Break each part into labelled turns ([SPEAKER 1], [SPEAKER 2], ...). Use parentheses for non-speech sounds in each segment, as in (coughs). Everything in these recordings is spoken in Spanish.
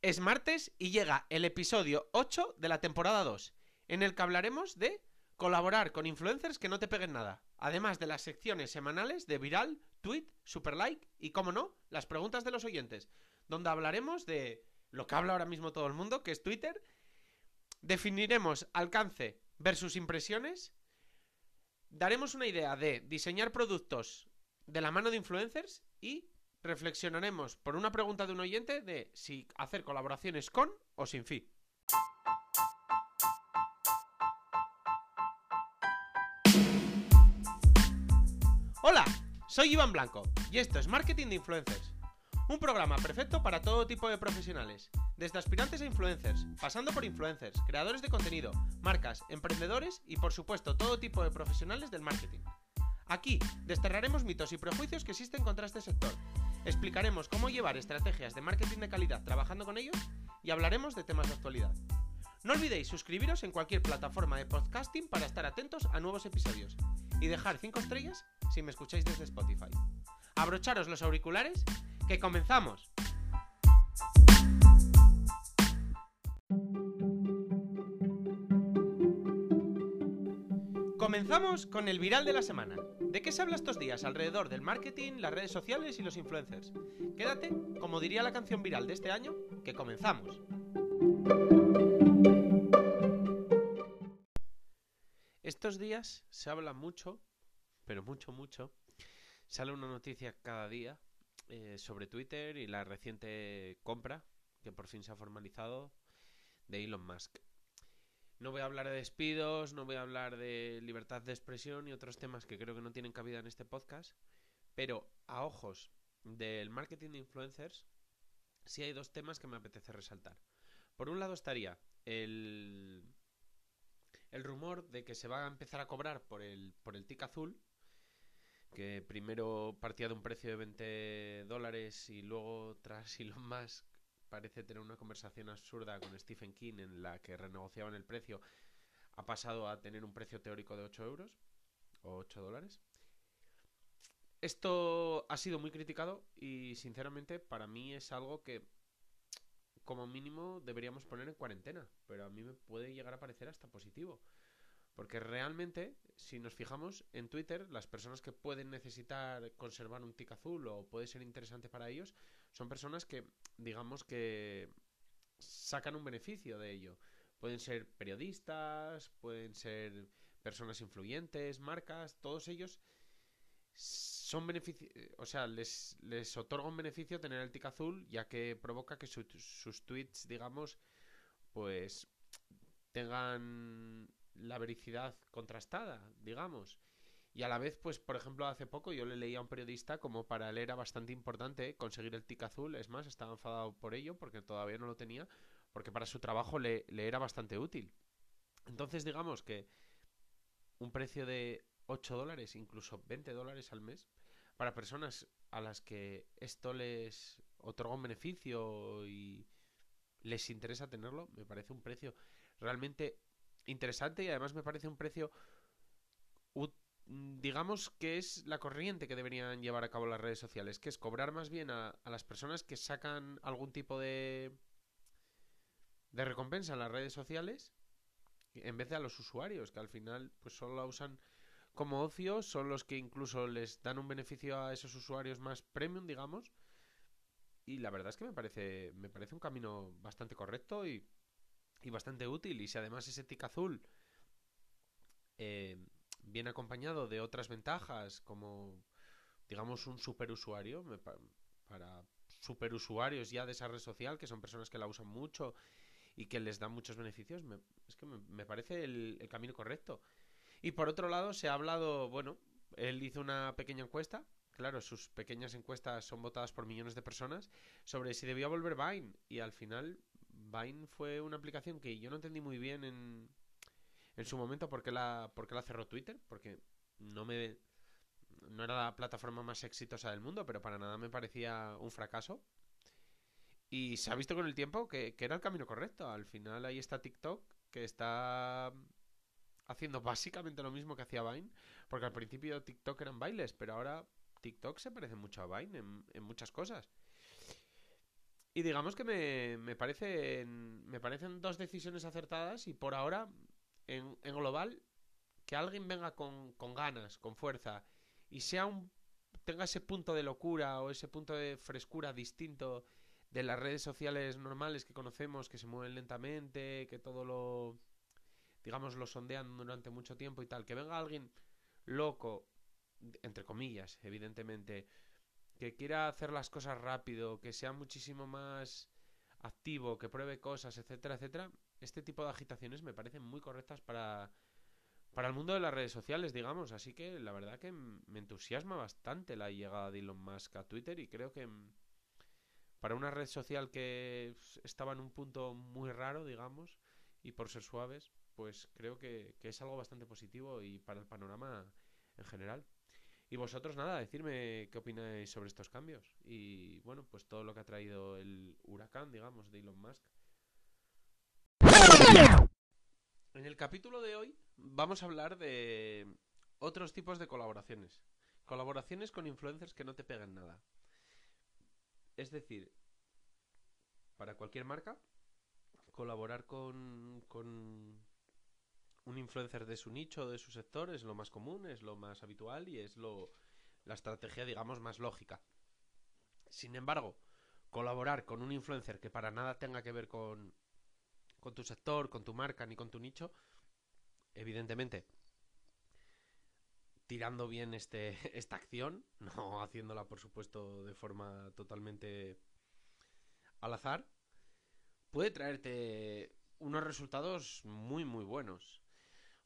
[SPEAKER 1] Es martes y llega el episodio 8 de la temporada 2, en el que hablaremos de colaborar con influencers que no te peguen nada, además de las secciones semanales de viral, tweet, super like y, como no, las preguntas de los oyentes, donde hablaremos de lo que habla ahora mismo todo el mundo, que es Twitter, definiremos alcance versus impresiones, daremos una idea de diseñar productos de la mano de influencers y reflexionaremos por una pregunta de un oyente de si hacer colaboraciones con o sin fin. Hola, soy Iván Blanco y esto es Marketing de Influencers. Un programa perfecto para todo tipo de profesionales, desde aspirantes a influencers, pasando por influencers, creadores de contenido, marcas, emprendedores y por supuesto todo tipo de profesionales del marketing. Aquí desterraremos mitos y prejuicios que existen contra este sector Explicaremos cómo llevar estrategias de marketing de calidad trabajando con ellos y hablaremos de temas de actualidad. No olvidéis suscribiros en cualquier plataforma de podcasting para estar atentos a nuevos episodios y dejar 5 estrellas si me escucháis desde Spotify. Abrocharos los auriculares, que comenzamos. Comenzamos con el viral de la semana. ¿De qué se habla estos días alrededor del marketing, las redes sociales y los influencers? Quédate, como diría la canción viral de este año, que comenzamos. Estos días se habla mucho, pero mucho, mucho. Sale una noticia cada día eh, sobre Twitter y la reciente compra, que por fin se ha formalizado, de Elon Musk. No voy a hablar de despidos, no voy a hablar de libertad de expresión y otros temas que creo que no tienen cabida en este podcast, pero a ojos del marketing de influencers, sí hay dos temas que me apetece resaltar. Por un lado estaría el, el rumor de que se va a empezar a cobrar por el, por el tic azul, que primero partía de un precio de 20 dólares y luego tras Elon Musk parece tener una conversación absurda con Stephen King en la que renegociaban el precio, ha pasado a tener un precio teórico de 8 euros o 8 dólares. Esto ha sido muy criticado y sinceramente para mí es algo que como mínimo deberíamos poner en cuarentena, pero a mí me puede llegar a parecer hasta positivo. Porque realmente, si nos fijamos en Twitter, las personas que pueden necesitar conservar un tic azul o puede ser interesante para ellos, son personas que, digamos que sacan un beneficio de ello. Pueden ser periodistas, pueden ser personas influyentes, marcas, todos ellos son beneficios, o sea, les, les otorga un beneficio tener el tic azul, ya que provoca que sus tweets, digamos, pues tengan la vericidad contrastada, digamos. Y a la vez, pues, por ejemplo, hace poco yo le leía a un periodista como para él era bastante importante conseguir el tic azul. Es más, estaba enfadado por ello porque todavía no lo tenía, porque para su trabajo le, le era bastante útil. Entonces, digamos que un precio de 8 dólares, incluso 20 dólares al mes, para personas a las que esto les otorga un beneficio y les interesa tenerlo, me parece un precio realmente interesante y además me parece un precio digamos que es la corriente que deberían llevar a cabo las redes sociales, que es cobrar más bien a, las personas que sacan algún tipo de de recompensa en las redes sociales en vez de a los usuarios, que al final pues solo la usan como ocio, son los que incluso les dan un beneficio a esos usuarios más premium, digamos. Y la verdad es que me parece me parece un camino bastante correcto y y bastante útil. Y si además ese tic azul eh, viene acompañado de otras ventajas, como digamos un superusuario, para superusuarios ya de esa red social, que son personas que la usan mucho y que les dan muchos beneficios, es que me, parece el, el, camino correcto. Y por otro lado, se ha hablado, bueno, él hizo una pequeña encuesta, claro, sus pequeñas encuestas son votadas por millones de personas, sobre si debía volver Vine, y al final Vine fue una aplicación que yo no entendí muy bien en, en su momento por qué, la, la cerró Twitter, porque no me no era la plataforma más exitosa del mundo, pero para nada me parecía un fracaso. Y se ha visto con el tiempo que, que, era el camino correcto. Al final ahí está TikTok, que está haciendo básicamente lo mismo que hacía Vine, porque al principio TikTok eran bailes, pero ahora TikTok se parece mucho a Vine en, en muchas cosas. Y digamos que me, me, me parecen dos decisiones acertadas y por ahora, en, global, que alguien venga con, con, ganas, con fuerza y sea un, tenga ese punto de locura o ese punto de frescura distinto de las redes sociales normales que conocemos, que se mueven lentamente, que todo lo, digamos, lo sondean durante mucho tiempo y tal. Que venga alguien loco, entre comillas, evidentemente, que quiera hacer las cosas rápido, que sea muchísimo más activo, que pruebe cosas, etcétera, etcétera. Este tipo de agitaciones me parecen muy correctas para, para el mundo de las redes sociales, digamos. Así que la verdad que me entusiasma bastante la llegada de Elon Musk a Twitter y creo que para una red social que estaba en un punto muy raro, digamos, y por ser suaves, pues creo que, es algo bastante positivo y para el panorama en general. Y vosotros nada, decirme qué opináis sobre estos cambios y bueno, pues todo lo que ha traído el huracán, digamos, de Elon Musk. En el capítulo de hoy vamos a hablar de otros tipos de colaboraciones. Colaboraciones con influencers que no te pegan nada. Es decir, para cualquier marca, colaborar con, un influencer de su nicho, de su sector, es lo más común, es lo más habitual y es lo, la estrategia, digamos, más lógica. Sin embargo, colaborar con un influencer que para nada tenga que ver con, con tu sector, con tu marca ni con tu nicho, evidentemente tirando bien este, (laughs) esta acción, (laughs) no haciéndola por supuesto de forma totalmente al azar, puede traerte unos resultados muy muy buenos.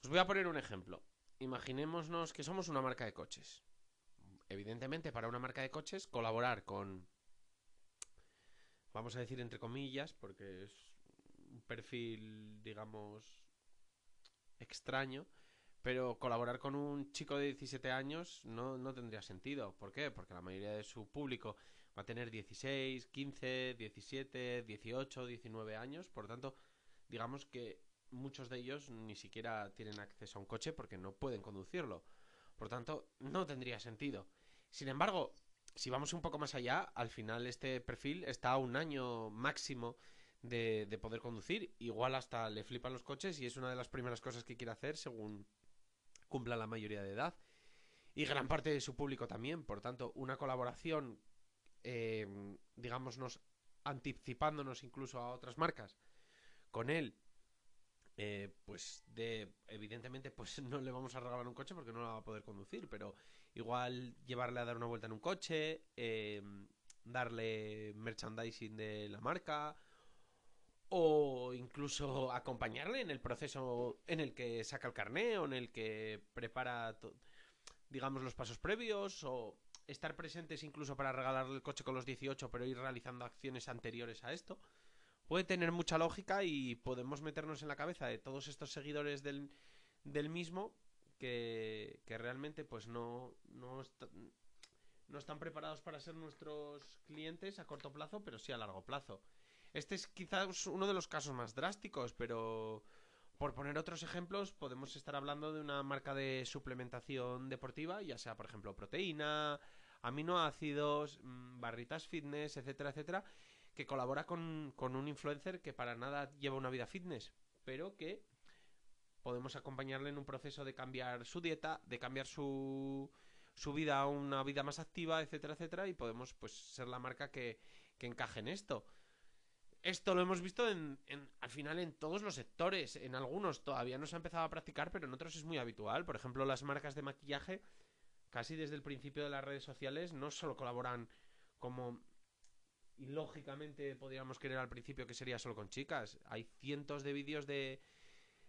[SPEAKER 1] Os voy a poner un ejemplo. Imaginémonos que somos una marca de coches. Evidentemente, para una marca de coches, colaborar con, vamos a decir entre comillas, porque es un perfil, digamos, extraño, pero colaborar con un chico de 17 años no, no tendría sentido. ¿Por qué? Porque la mayoría de su público va a tener 16, 15, 17, 18, 19 años. Por tanto, digamos que muchos de ellos ni siquiera tienen acceso a un coche porque no pueden conducirlo. Por tanto, no tendría sentido. Sin embargo, si vamos un poco más allá, al final este perfil está a un año máximo de, de poder conducir. Igual hasta le flipan los coches y es una de las primeras cosas que quiere hacer según cumpla la mayoría de edad. Y gran parte de su público también. Por tanto, una colaboración, eh, digámonos, anticipándonos incluso a otras marcas con él. Eh, pues de evidentemente pues (laughs) no le vamos a regalar un coche porque no lo va a poder conducir pero igual llevarle a dar una vuelta en un coche eh, darle merchandising de la marca o incluso acompañarle en el proceso en el que saca el carné o en el que prepara, digamos, los pasos previos o estar presentes incluso para regalarle el coche con los 18 pero ir realizando acciones anteriores a esto. Puede tener mucha lógica y podemos meternos en la cabeza de todos estos seguidores del, del mismo que, que realmente pues no, no, no están preparados para ser nuestros clientes a corto plazo, pero sí a largo plazo. Este es quizás uno de los casos más drásticos, pero por poner otros ejemplos, podemos estar hablando de una marca de suplementación deportiva, ya sea, por ejemplo, proteína, aminoácidos, mm, barritas fitness, etcétera, etcétera, que colabora con, con un influencer que para nada lleva una vida fitness, pero que podemos acompañarle en un proceso de cambiar su dieta, de cambiar su, su vida a una vida más activa, etcétera, etcétera, y podemos pues ser la marca que, que encaje en esto. Esto lo hemos visto en, al final en todos los sectores. En algunos todavía no se ha empezado a practicar, pero en otros es muy habitual. Por ejemplo, las marcas de maquillaje, casi desde el principio de las redes sociales, no solo colaboran como y lógicamente podríamos querer al principio que sería solo con chicas. Hay cientos de vídeos de,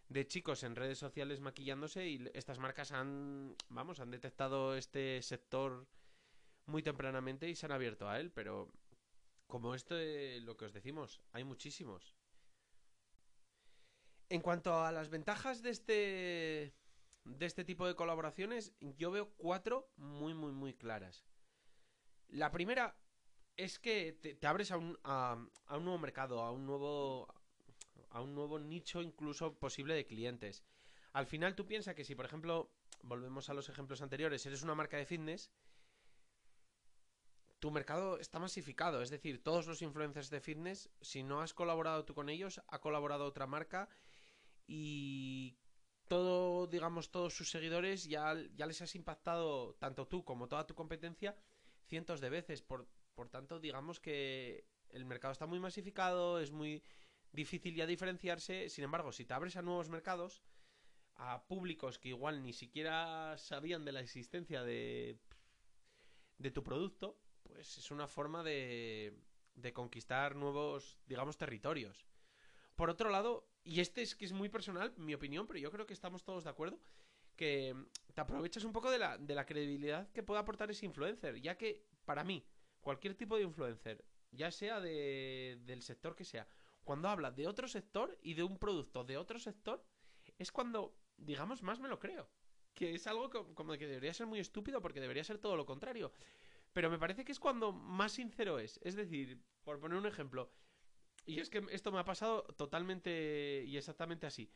[SPEAKER 1] de chicos en redes sociales maquillándose y estas marcas han, vamos, han detectado este sector muy tempranamente y se han abierto a él, pero como esto lo que os decimos, hay muchísimos. En cuanto a las ventajas de este de este tipo de colaboraciones, yo veo cuatro muy muy muy claras. La primera es que te, abres a un, a, a un nuevo mercado, a un nuevo a un nuevo nicho incluso posible de clientes. Al final tú piensas que si, por ejemplo, volvemos a los ejemplos anteriores, eres una marca de fitness, tu mercado está masificado. Es decir, todos los influencers de fitness, si no has colaborado tú con ellos, ha colaborado otra marca y todo, digamos, todos sus seguidores ya, ya les has impactado, tanto tú como toda tu competencia, cientos de veces. Por, por tanto, digamos que el mercado está muy masificado, es muy difícil ya diferenciarse. Sin embargo, si te abres a nuevos mercados, a públicos que igual ni siquiera sabían de la existencia de, de tu producto, pues es una forma de, de conquistar nuevos, digamos, territorios. Por otro lado, y este es que es muy personal, mi opinión, pero yo creo que estamos todos de acuerdo, que te aprovechas un poco de la, de la credibilidad que puede aportar ese influencer, ya que para mí, cualquier tipo de influencer, ya sea de, del sector que sea, cuando habla de otro sector y de un producto de otro sector, es cuando, digamos, más me lo creo. Que es algo como que debería ser muy estúpido porque debería ser todo lo contrario. Pero me parece que es cuando más sincero es. Es decir, por poner un ejemplo, y es que esto me ha pasado totalmente y exactamente así.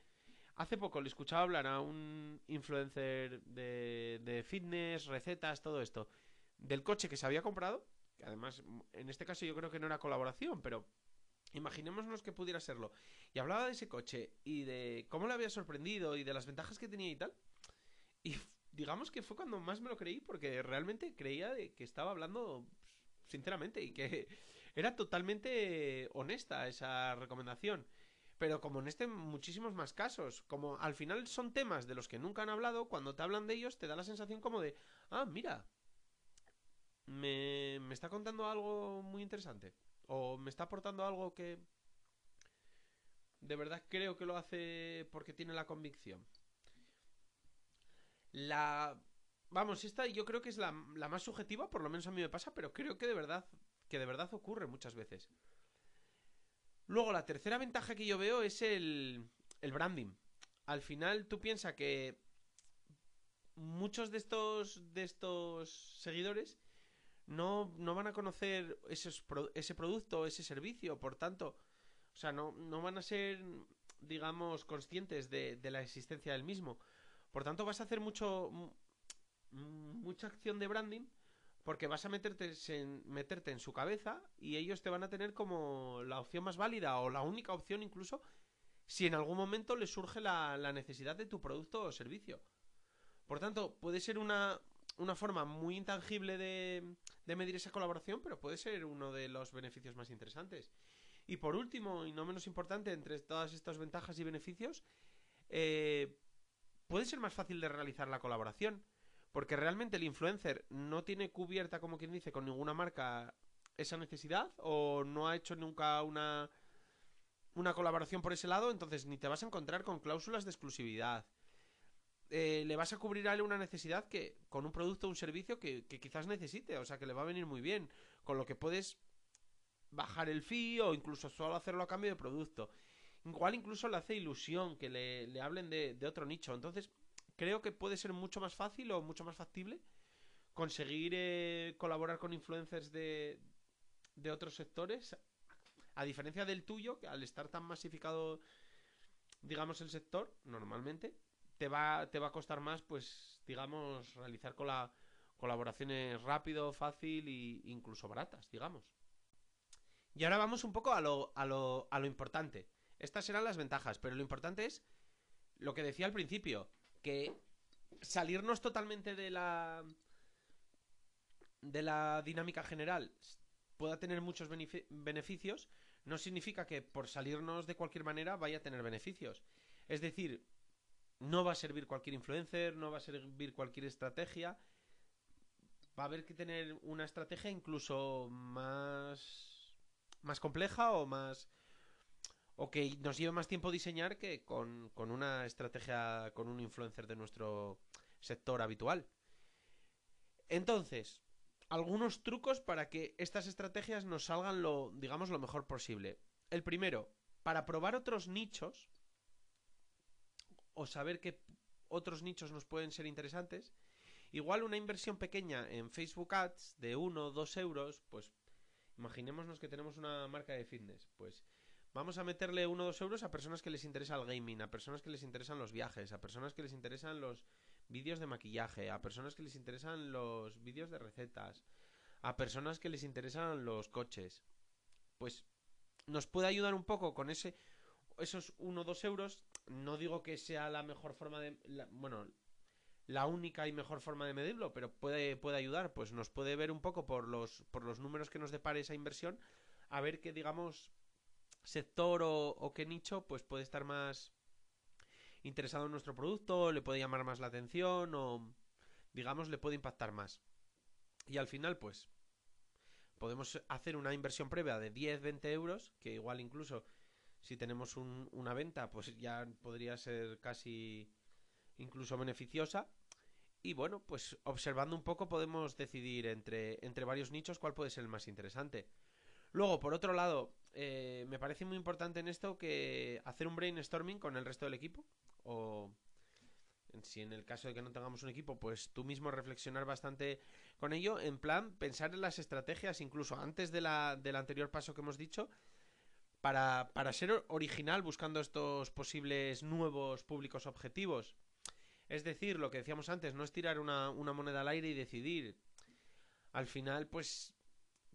[SPEAKER 1] Hace poco le escuchaba hablar a un influencer de, de fitness, recetas, todo esto, del coche que se había comprado, que además en este caso yo creo que no era colaboración, pero imaginémonos que pudiera serlo. Y hablaba de ese coche y de cómo le había sorprendido y de las ventajas que tenía y tal. Y digamos que fue cuando más me lo creí porque realmente creía de que estaba hablando sinceramente y que (laughs) era totalmente honesta esa recomendación. Pero como en este muchísimos más casos, como al final son temas de los que nunca han hablado, cuando te hablan de ellos te da la sensación como de, ah, mira, me, me está contando algo muy interesante. O me está aportando algo que de verdad creo que lo hace porque tiene la convicción. La... Vamos, esta yo creo que es la, la más subjetiva, por lo menos a mí me pasa, pero creo que de verdad que de verdad ocurre muchas veces. Luego, la tercera ventaja que yo veo es el, el branding. Al final, tú piensas que muchos de estos, de estos seguidores no, no van a conocer ese producto, ese servicio, por tanto, o sea, no, no van a ser, digamos, conscientes de, de, la existencia del mismo. Por tanto, vas a hacer mucho, mucha acción de branding porque vas a meterte en, meterte en su cabeza y ellos te van a tener como la opción más válida o la única opción incluso si en algún momento les surge la, la necesidad de tu producto o servicio. Por tanto, puede ser una, una forma muy intangible de, de, medir esa colaboración, pero puede ser uno de los beneficios más interesantes. Y por último, y no menos importante, entre todas estas ventajas y beneficios, eh, puede ser más fácil de realizar la colaboración. Porque realmente el influencer no tiene cubierta, como quien dice, con ninguna marca esa necesidad o no ha hecho nunca una, una colaboración por ese lado, entonces ni te vas a encontrar con cláusulas de exclusividad. Eh, le vas a cubrir a él una necesidad que con un producto o un servicio que, que, quizás necesite, o sea que le va a venir muy bien, con lo que puedes bajar el fee o incluso solo hacerlo a cambio de producto. Igual incluso le hace ilusión que le, le hablen de, de otro nicho, entonces creo que puede ser mucho más fácil o mucho más factible conseguir eh, colaborar con influencers de, de otros sectores, a diferencia del tuyo, que al estar tan masificado, digamos, el sector, normalmente, te va, te va a costar más, pues, digamos, realizar con la, colaboraciones rápido, fácil e incluso baratas, digamos. Y ahora vamos un poco a lo, a lo, a lo importante. Estas serán las ventajas, pero lo importante es lo que decía al principio que salirnos totalmente de la de la dinámica general pueda tener muchos beneficios, no significa que por salirnos de cualquier manera vaya a tener beneficios. Es decir, no va a servir cualquier influencer, no va a servir cualquier estrategia. Va a haber que tener una estrategia incluso más más compleja o más o que nos lleve más tiempo diseñar que con, una estrategia, con un influencer de nuestro sector habitual. Entonces, algunos trucos para que estas estrategias nos salgan lo, digamos, lo mejor posible. El primero, para probar otros nichos o saber qué otros nichos nos pueden ser interesantes, igual una inversión pequeña en Facebook Ads de 1 o 2 euros, pues imaginémonos que tenemos una marca de fitness, pues Vamos a meterle uno o dos euros a personas que les interesa el gaming, a personas que les interesan los viajes, a personas que les interesan los vídeos de maquillaje, a personas que les interesan los vídeos de recetas, a personas que les interesan los coches. Pues nos puede ayudar un poco con ese esos 1 o 2 euros. No digo que sea la mejor forma de... bueno, la única y mejor forma de medirlo, pero puede, puede ayudar. Pues nos puede ver un poco por los, por los números que nos depare esa inversión, a ver qué, digamos, sector o, qué nicho pues puede estar más interesado en nuestro producto, le puede llamar más la atención o, digamos, le puede impactar más. Y al final, pues, podemos hacer una inversión previa de 10, 20 euros, que igual incluso si tenemos una venta, pues ya podría ser casi incluso beneficiosa. Y bueno, pues observando un poco podemos decidir entre, entre varios nichos cuál puede ser el más interesante. Luego, por otro lado, eh, me parece muy importante en esto que hacer un brainstorming con el resto del equipo. O si en el caso de que no tengamos un equipo, pues tú mismo reflexionar bastante con ello. En plan, pensar en las estrategias, incluso antes de la, del anterior paso que hemos dicho, para, para ser original buscando estos posibles nuevos públicos objetivos. Es decir, lo que decíamos antes, no es tirar una, una moneda al aire y decidir. Al final, pues,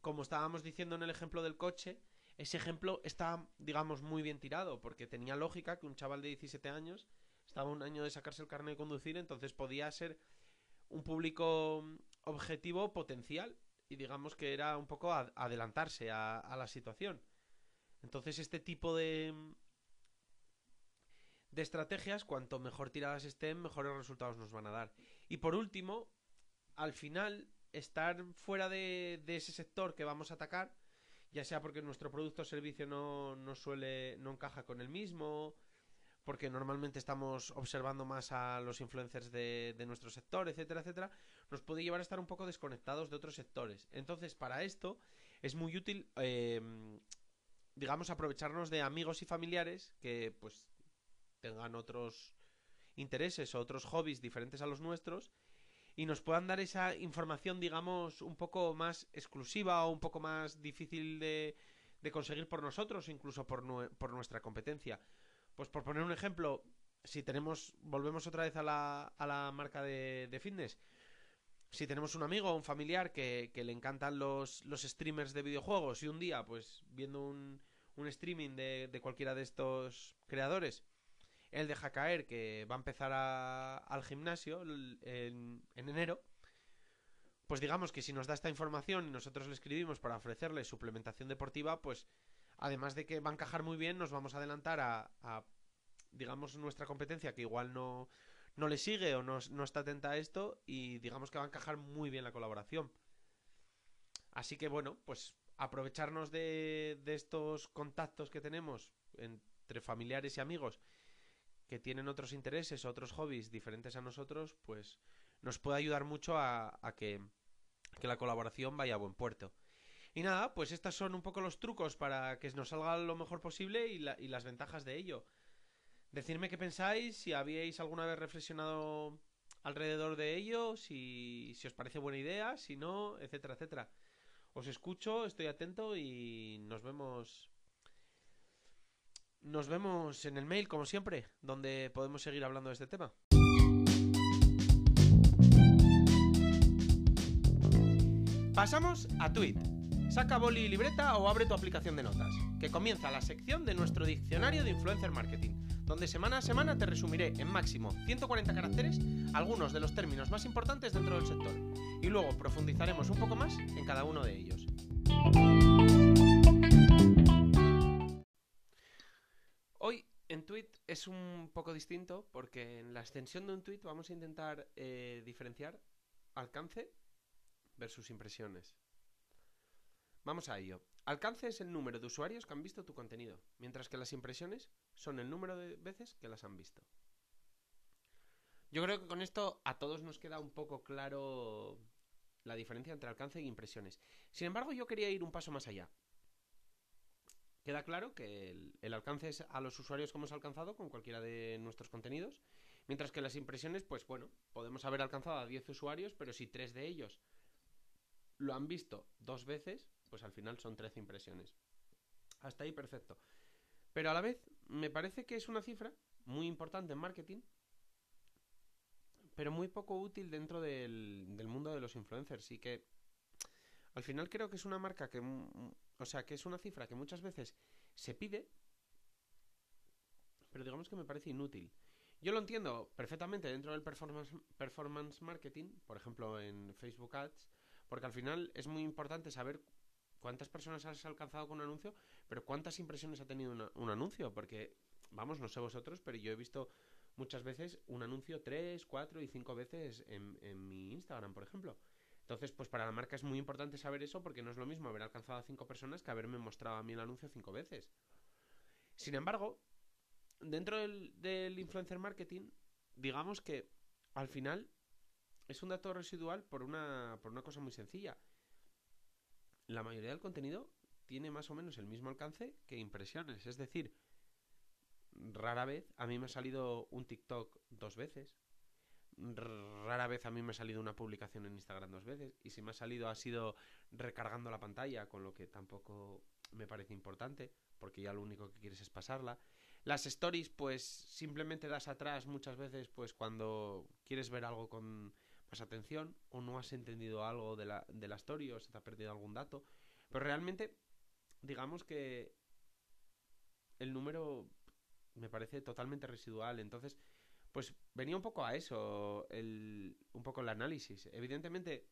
[SPEAKER 1] como estábamos diciendo en el ejemplo del coche, ese ejemplo está, digamos, muy bien tirado, porque tenía lógica que un chaval de 17 años estaba un año de sacarse el carnet de conducir, entonces podía ser un público objetivo potencial y digamos que era un poco adelantarse a, a la situación. Entonces este tipo de, de estrategias, cuanto mejor tiradas estén, mejores resultados nos van a dar. Y por último, al final, estar fuera de, de ese sector que vamos a atacar, ya sea porque nuestro producto o servicio no, no suele, no encaja con el mismo, porque normalmente estamos observando más a los influencers de, de, nuestro sector, etcétera, etcétera, nos puede llevar a estar un poco desconectados de otros sectores. Entonces, para esto es muy útil, eh, digamos, aprovecharnos de amigos y familiares que, pues, tengan otros intereses o otros hobbies diferentes a los nuestros y nos puedan dar esa información, digamos, un poco más exclusiva o un poco más difícil de, conseguir por nosotros, incluso por, por nuestra competencia. Pues por poner un ejemplo, si tenemos, volvemos otra vez a la, a la marca de, de fitness, si tenemos un amigo o un familiar que, que, le encantan los, los streamers de videojuegos y un día, pues viendo un, un streaming de, de cualquiera de estos creadores, él deja caer que va a empezar a, al gimnasio en, en, enero, pues digamos que si nos da esta información y nosotros le escribimos para ofrecerle suplementación deportiva, pues además de que va a encajar muy bien, nos vamos a adelantar a, a digamos, nuestra competencia que igual no, no le sigue o no, no está atenta a esto y digamos que va a encajar muy bien la colaboración. Así que bueno, pues aprovecharnos de, de estos contactos que tenemos entre familiares y amigos que tienen otros intereses, otros hobbies diferentes a nosotros, pues nos puede ayudar mucho a, que, la colaboración vaya a buen puerto. Y nada, pues estos son un poco los trucos para que nos salga lo mejor posible y, la, y las ventajas de ello. Decidme qué pensáis, si habíais alguna vez reflexionado alrededor de ello, si os parece buena idea, si no, etcétera, etcétera. Os escucho, estoy atento y nos vemos nos vemos en el mail, como siempre, donde podemos seguir hablando de este tema. Pasamos a Tweet. Saca boli y libreta o abre tu aplicación de notas, que comienza la sección de nuestro diccionario de influencer marketing, donde semana a semana te resumiré en máximo 140 caracteres algunos de los términos más importantes dentro del sector, y luego profundizaremos un poco más en cada uno de ellos. En tweet es un poco distinto porque en la extensión de un tweet vamos a intentar eh, diferenciar alcance versus impresiones. Vamos a ello. Alcance es el número de usuarios que han visto tu contenido, mientras que las impresiones son el número de veces que las han visto. Yo creo que con esto a todos nos queda un poco claro la diferencia entre alcance e impresiones. Sin embargo, yo quería ir un paso más allá. Queda claro que el, alcance es a los usuarios que hemos alcanzado con cualquiera de nuestros contenidos, mientras que las impresiones, pues bueno, podemos haber alcanzado a 10 usuarios, pero si tres de ellos lo han visto dos veces, pues al final son 13 impresiones. Hasta ahí perfecto. Pero a la vez, me parece que es una cifra muy importante en marketing, pero muy poco útil dentro del, del mundo de los influencers. Y que al final creo que es una marca que, o sea, que es una cifra que muchas veces se pide, pero digamos que me parece inútil. Yo lo entiendo perfectamente dentro del performance, performance marketing, por ejemplo en Facebook Ads, porque al final es muy importante saber cuántas personas has alcanzado con un anuncio, pero cuántas impresiones ha tenido un anuncio, porque, vamos, no sé vosotros, pero yo he visto muchas veces un anuncio tres, cuatro y cinco veces en, en mi Instagram, por ejemplo. Entonces, pues para la marca es muy importante saber eso porque no es lo mismo haber alcanzado a cinco personas que haberme mostrado a mí el anuncio cinco veces. Sin embargo, dentro del, influencer marketing, digamos que al final es un dato residual por una, por una cosa muy sencilla. La mayoría del contenido tiene más o menos el mismo alcance que impresiones. Es decir, rara vez a mí me ha salido un TikTok dos veces, rara vez a mí me ha salido una publicación en Instagram dos veces. Y si me ha salido ha sido recargando la pantalla, con lo que tampoco me parece importante, porque ya lo único que quieres es pasarla. Las stories, pues simplemente das atrás muchas veces, pues cuando quieres ver algo con más atención, o no has entendido algo de la, de la story, o se te ha perdido algún dato. Pero realmente, digamos que el número me parece totalmente residual. Entonces, pues venía un poco a eso, el, un poco el análisis. Evidentemente,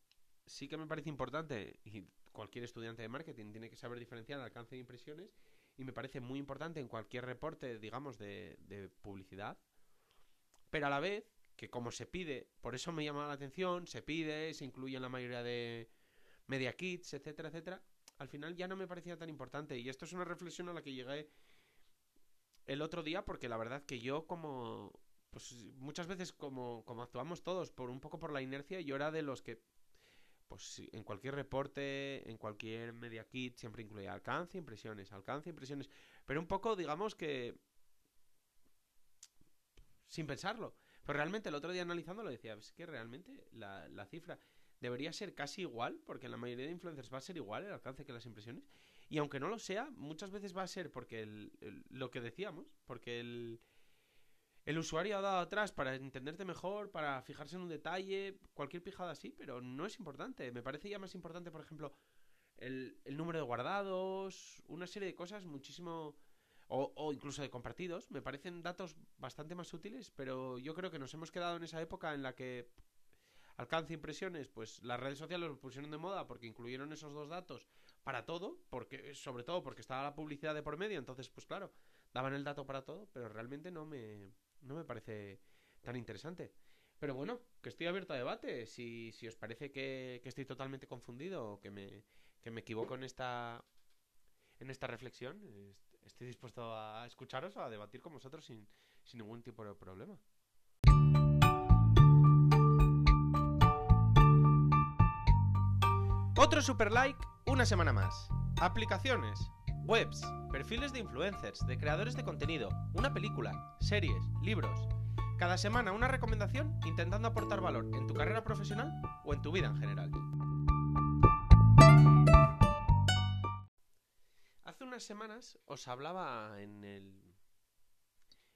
[SPEAKER 1] sí que me parece importante, y cualquier estudiante de marketing tiene que saber diferenciar alcance de impresiones, y me parece muy importante en cualquier reporte, digamos, de, de publicidad, pero a la vez, que como se pide, por eso me llama la atención, se pide, se incluye en la mayoría de media kits, etcétera, etcétera, al final ya no me parecía tan importante, y esto es una reflexión a la que llegué el otro día, porque la verdad que yo como pues muchas veces como, como actuamos todos, por un poco por la inercia, yo era de los que, pues en cualquier reporte, en cualquier media kit, siempre incluía alcance, impresiones, alcance, impresiones, pero un poco, digamos que, sin pensarlo. Pero realmente el otro día analizando lo decía, es que realmente la, la cifra debería ser casi igual, porque en la mayoría de influencers va a ser igual el alcance que las impresiones. Y aunque no lo sea, muchas veces va a ser porque el, lo que decíamos, porque el, el usuario ha dado atrás para entenderte mejor, para fijarse en un detalle, cualquier pijada así, pero no es importante. Me parece ya más importante, por ejemplo, el, número de guardados, una serie de cosas muchísimo... O, o, incluso de compartidos. Me parecen datos bastante más útiles, pero yo creo que nos hemos quedado en esa época en la que alcance impresiones, pues las redes sociales lo pusieron de moda porque incluyeron esos dos datos para todo, porque sobre todo porque estaba la publicidad de por medio, entonces pues claro, daban el dato para todo, pero realmente no me no me parece tan interesante. Pero bueno, que estoy abierto a debate. Si, si os parece que, estoy totalmente confundido o que me, que me equivoco en esta, en esta reflexión, estoy dispuesto a escucharos o a debatir con vosotros sin, sin ningún tipo de problema. Otro super like, una semana más. Aplicaciones, webs, perfiles de influencers, de creadores de contenido, una película, series, libros. Cada semana una recomendación intentando aportar valor en tu carrera profesional o en tu vida en general. Hace unas semanas os hablaba en el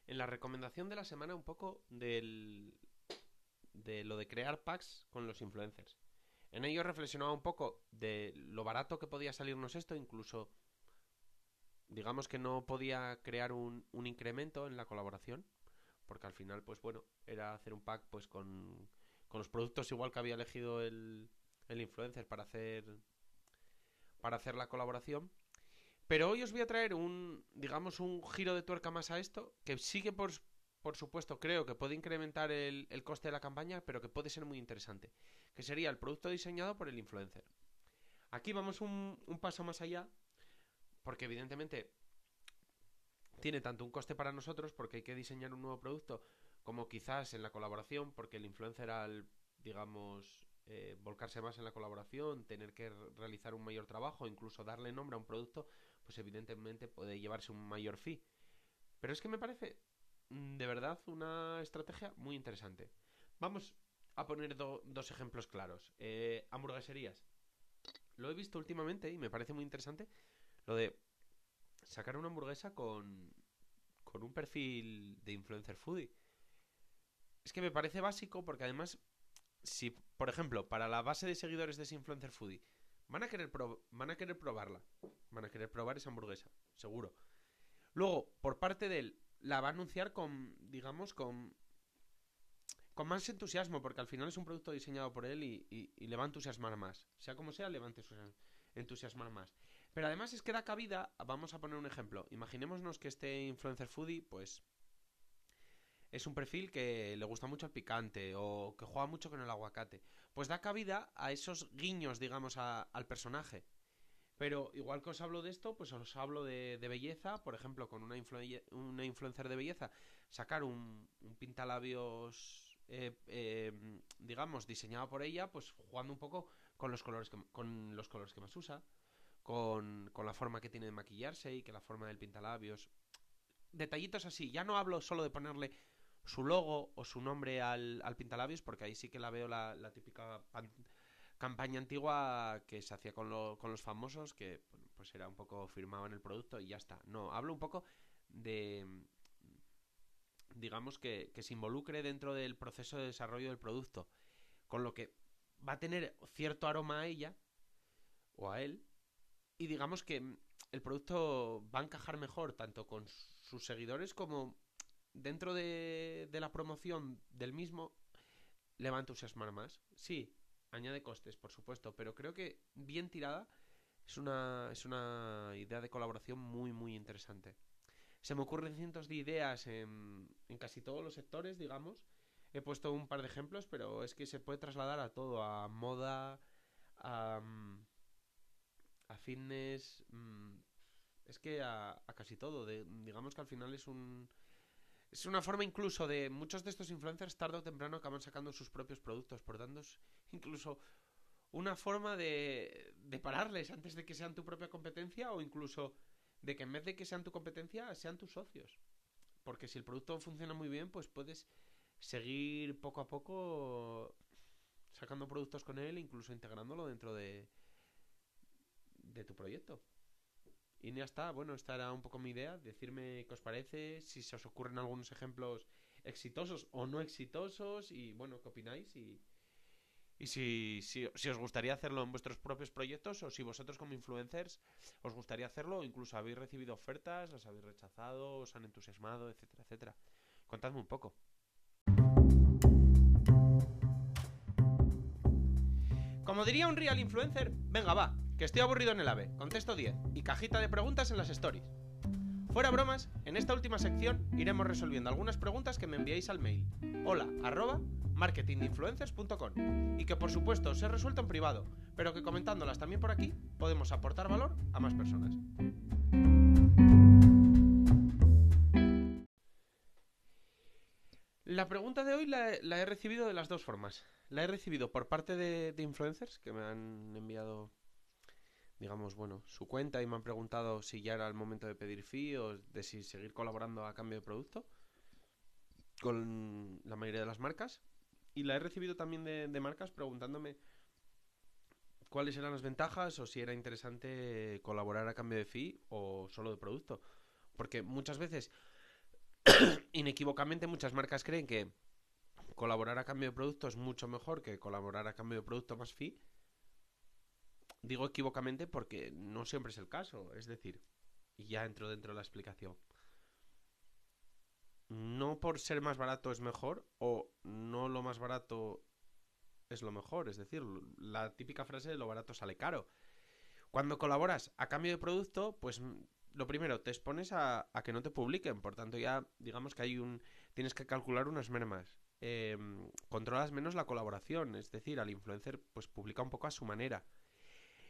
[SPEAKER 1] en la recomendación de la semana un poco del de lo de crear packs con los influencers. En ello reflexionaba un poco de lo barato que podía salirnos esto, incluso digamos que no podía crear un, incremento en la colaboración, porque al final, pues bueno, era hacer un pack pues con, con los productos igual que había elegido el, el influencer para hacer para hacer la colaboración. Pero hoy os voy a traer un, digamos, un giro de tuerca más a esto, que sí que por, por supuesto creo que puede incrementar el, coste de la campaña, pero que puede ser muy interesante, que sería el producto diseñado por el influencer. Aquí vamos un paso más allá porque evidentemente tiene tanto un coste para nosotros porque hay que diseñar un nuevo producto como quizás en la colaboración porque el influencer al digamos eh, volcarse más en la colaboración tener que realizar un mayor trabajo incluso darle nombre a un producto pues evidentemente puede llevarse un mayor fee. Pero es que me parece mm, de verdad una estrategia muy interesante. Vamos a poner dos ejemplos claros. Eh, hamburgueserías. Lo he visto últimamente y me parece muy interesante lo de sacar una hamburguesa con, con un perfil de influencer foodie. Es que me parece básico porque además, si, por ejemplo, para la base de seguidores de ese influencer foodie Van a, querer van a querer probarla. Van a querer probar esa hamburguesa, seguro. Luego, por parte de él, la va a anunciar con, digamos, con, con más entusiasmo, porque al final es un producto diseñado por él y, le va a entusiasmar más. Sea como sea, le va a entusiasmar más. Pero además es que da cabida, vamos a poner un ejemplo. Imaginémonos que este influencer foodie, pues, es un perfil que le gusta mucho el picante o que juega mucho con el aguacate. Pues da cabida a esos guiños, digamos, al personaje. Pero igual que os hablo de esto, pues os hablo de, belleza, por ejemplo, con una, una influencer de belleza, sacar un, un pintalabios, eh, eh, digamos, diseñado por ella, pues jugando un poco con los colores que, con los colores que más usa, con, con la forma que tiene de maquillarse y que la forma del pintalabios. Detallitos así, ya no hablo solo de ponerle su logo o su nombre al, al pintalabios, porque ahí sí que la veo la, la típica campaña antigua que se hacía con, con los famosos, que pues era un poco firmado en el producto y ya está. No, hablo un poco de, digamos, que, que se involucre dentro del proceso de desarrollo del producto, con lo que va a tener cierto aroma a ella o a él, y digamos que el producto va a encajar mejor tanto con sus seguidores como dentro de, de la promoción del mismo le va a entusiasmar más. Sí, añade costes, por supuesto, pero creo que bien tirada es una, es una idea de colaboración muy, muy interesante. Se me ocurren cientos de ideas en, en casi todos los sectores, digamos. He puesto un par de ejemplos, pero es que se puede trasladar a todo, a moda, a, mm, a fitness, mm, es que a, a casi todo. Digamos que al final es un, es una forma incluso de muchos de estos influencers tarde o temprano acaban sacando sus propios productos, por tanto incluso una forma de, de pararles antes de que sean tu propia competencia o incluso de que en vez de que sean tu competencia sean tus socios. Porque si el producto funciona muy bien, pues puedes seguir poco a poco sacando productos con él, incluso integrándolo dentro de, de tu proyecto. Y ya está, bueno, esta era un poco mi idea, decirme qué os parece, si se os ocurren algunos ejemplos exitosos o no exitosos y bueno, qué opináis y, y si, si, os gustaría hacerlo en vuestros propios proyectos o si vosotros como influencers os gustaría hacerlo o incluso habéis recibido ofertas, las habéis rechazado, os han entusiasmado, etcétera, etcétera. Contadme un poco. Como diría un real influencer, venga va, que estoy aburrido en el AVE, contesto 10 y cajita de preguntas en las stories. Fuera bromas, en esta última sección iremos resolviendo algunas preguntas que me enviáis al mail hola arroba marketinginfluencers.com y que por supuesto se resuelto en privado, pero que comentándolas también por aquí podemos aportar valor a más personas. La pregunta de hoy la, he recibido de las dos formas. La he recibido por parte de influencers que me han enviado digamos, bueno, su cuenta y me han preguntado si ya era el momento de pedir fee o de si seguir colaborando a cambio de producto con la mayoría de las marcas. Y la he recibido también de, marcas preguntándome cuáles eran las ventajas o si era interesante colaborar a cambio de fee o solo de producto. Porque muchas veces, (coughs) inequívocamente, muchas marcas creen que colaborar a cambio de producto es mucho mejor que colaborar a cambio de producto más fee Digo equivocamente porque no siempre es el caso. Es decir, y ya entro dentro de la explicación. No por ser más barato es mejor o no lo más barato es lo mejor. Es decir, la típica frase de lo barato sale caro. Cuando colaboras a cambio de producto, pues lo primero, te expones a, que no te publiquen. Por tanto, ya digamos que hay un. Tienes que calcular unas mermas. Em, controlas menos la colaboración. Es decir, al influencer, pues publica un poco a su manera.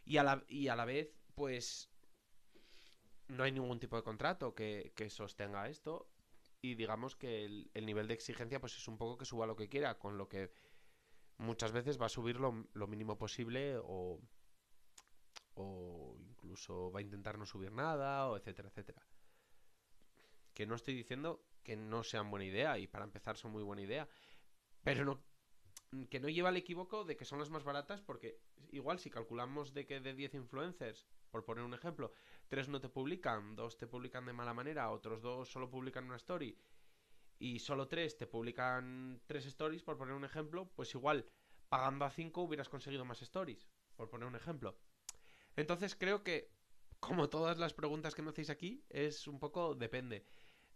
[SPEAKER 1] Y a la, y a la vez, pues no hay ningún tipo de contrato que, sostenga esto. Y digamos que el, nivel de exigencia pues es un poco que suba lo que quiera, con lo que muchas veces va a subir lo, mínimo posible o, o incluso va a intentar no subir nada, o etcétera, etcétera. Que no estoy diciendo que no sean buena idea, y para empezar son muy buena idea, pero no que no lleva al equívoco de que son las más baratas porque igual si calculamos de que de 10 influencers, por poner un ejemplo, 3 no te publican, 2 te publican de mala manera, otros 2 solo publican una story y solo 3 te publican 3 stories, por poner un ejemplo, pues igual pagando a 5 hubieras conseguido más stories, por poner un ejemplo. Entonces creo que, como todas las preguntas que me hacéis aquí, es un poco depende.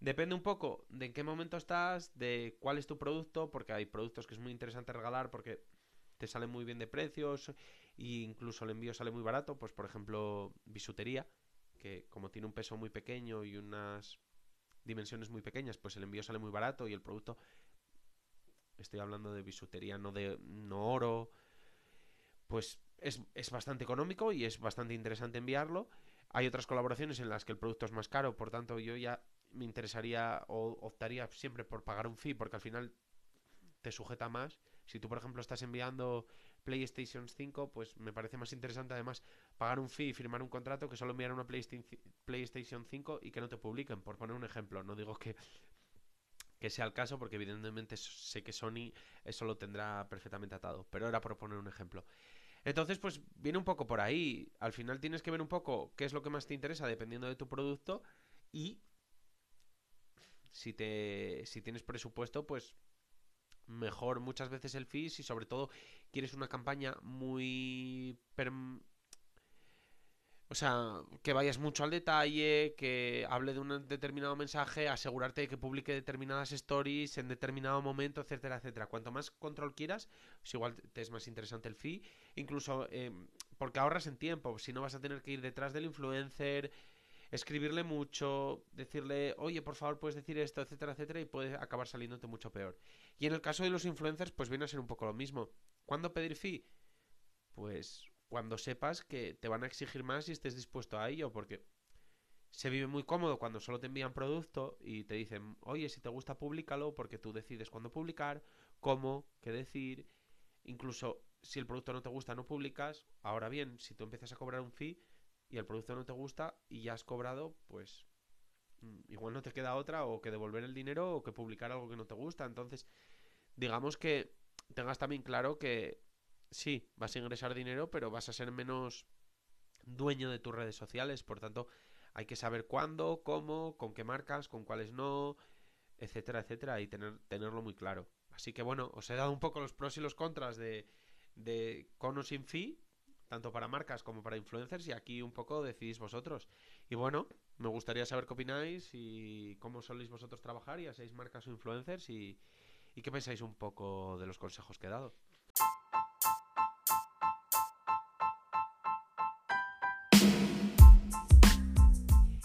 [SPEAKER 1] Depende un poco de en qué momento estás, de cuál es tu producto, porque hay productos que es muy interesante regalar porque te salen muy bien de precios e incluso el envío sale muy barato. Pues por ejemplo, bisutería, que como tiene un peso muy pequeño y unas dimensiones muy pequeñas, pues el envío sale muy barato y el producto, estoy hablando de bisutería, no de no oro, pues es, es bastante económico y es bastante interesante enviarlo. Hay otras colaboraciones en las que el producto es más caro, por tanto yo ya me interesaría o optaría siempre por pagar un fee porque al final te sujeta más. Si tú, por ejemplo, estás enviando PlayStation 5, pues me parece más interesante además pagar un fee y firmar un contrato que solo enviar una PlayStation 5 y que no te publiquen, por poner un ejemplo. No digo que, que sea el caso porque evidentemente sé que Sony eso lo tendrá perfectamente atado, pero era por poner un ejemplo. Entonces, pues viene un poco por ahí. Al final tienes que ver un poco qué es lo que más te interesa dependiendo de tu producto y si te si tienes presupuesto, pues mejor muchas veces el fee y sobre todo quieres una campaña muy o sea, que vayas mucho al detalle, que hable de un determinado mensaje, asegurarte de que publique determinadas stories en determinado momento, etcétera, etcétera. Cuanto más control quieras, pues igual te es más interesante el fee. Incluso em, porque ahorras en tiempo. Si no vas a tener que ir detrás del influencer, escribirle mucho, decirle, oye, por favor, puedes decir esto, etcétera, etcétera, y puede acabar saliéndote mucho peor. Y en el caso de los influencers, pues viene a ser un poco lo mismo. ¿Cuándo pedir fee? Pues cuando sepas que te van a exigir más y estés dispuesto a ello, porque se vive muy cómodo cuando solo te envían producto y te dicen, oye, si te gusta, públicalo, porque tú decides cuándo publicar, cómo, qué decir, incluso si el producto no te gusta, no publicas. Ahora bien, si tú empiezas a cobrar un fee y el producto no te gusta y ya has cobrado, pues mm, igual no te queda otra o que devolver el dinero o que publicar algo que no te gusta. Entonces, digamos que tengas también claro que sí, vas a ingresar dinero, pero vas a ser menos dueño de tus redes sociales. Por tanto, hay que saber cuándo, cómo, con qué marcas, con cuáles no, etcétera, etcétera, y tener, tenerlo muy claro. Así que bueno, os he dado un poco los pros y los contras de, de con o sin fee, tanto para marcas como para influencers, y aquí un poco decidís vosotros. Y bueno, me gustaría saber qué opináis y cómo soléis vosotros trabajar, y seis marcas o influencers, y, y qué pensáis un poco de los consejos que he dado.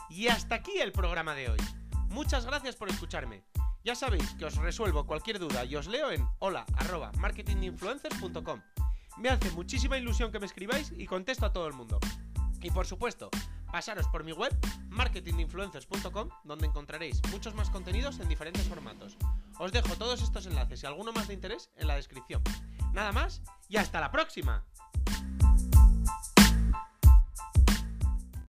[SPEAKER 2] Y hasta aquí el programa de hoy. Muchas gracias por escucharme. Ya sabéis que os resuelvo cualquier duda y os leo en hola marketinginfluencers.com. Me hace muchísima ilusión que me escribáis y contesto a todo el mundo. Y por supuesto, pasaros por mi web marketinginfluencers.com donde encontraréis muchos más contenidos en diferentes formatos. Os dejo todos estos enlaces y alguno más de interés en la descripción. Nada más y hasta la próxima.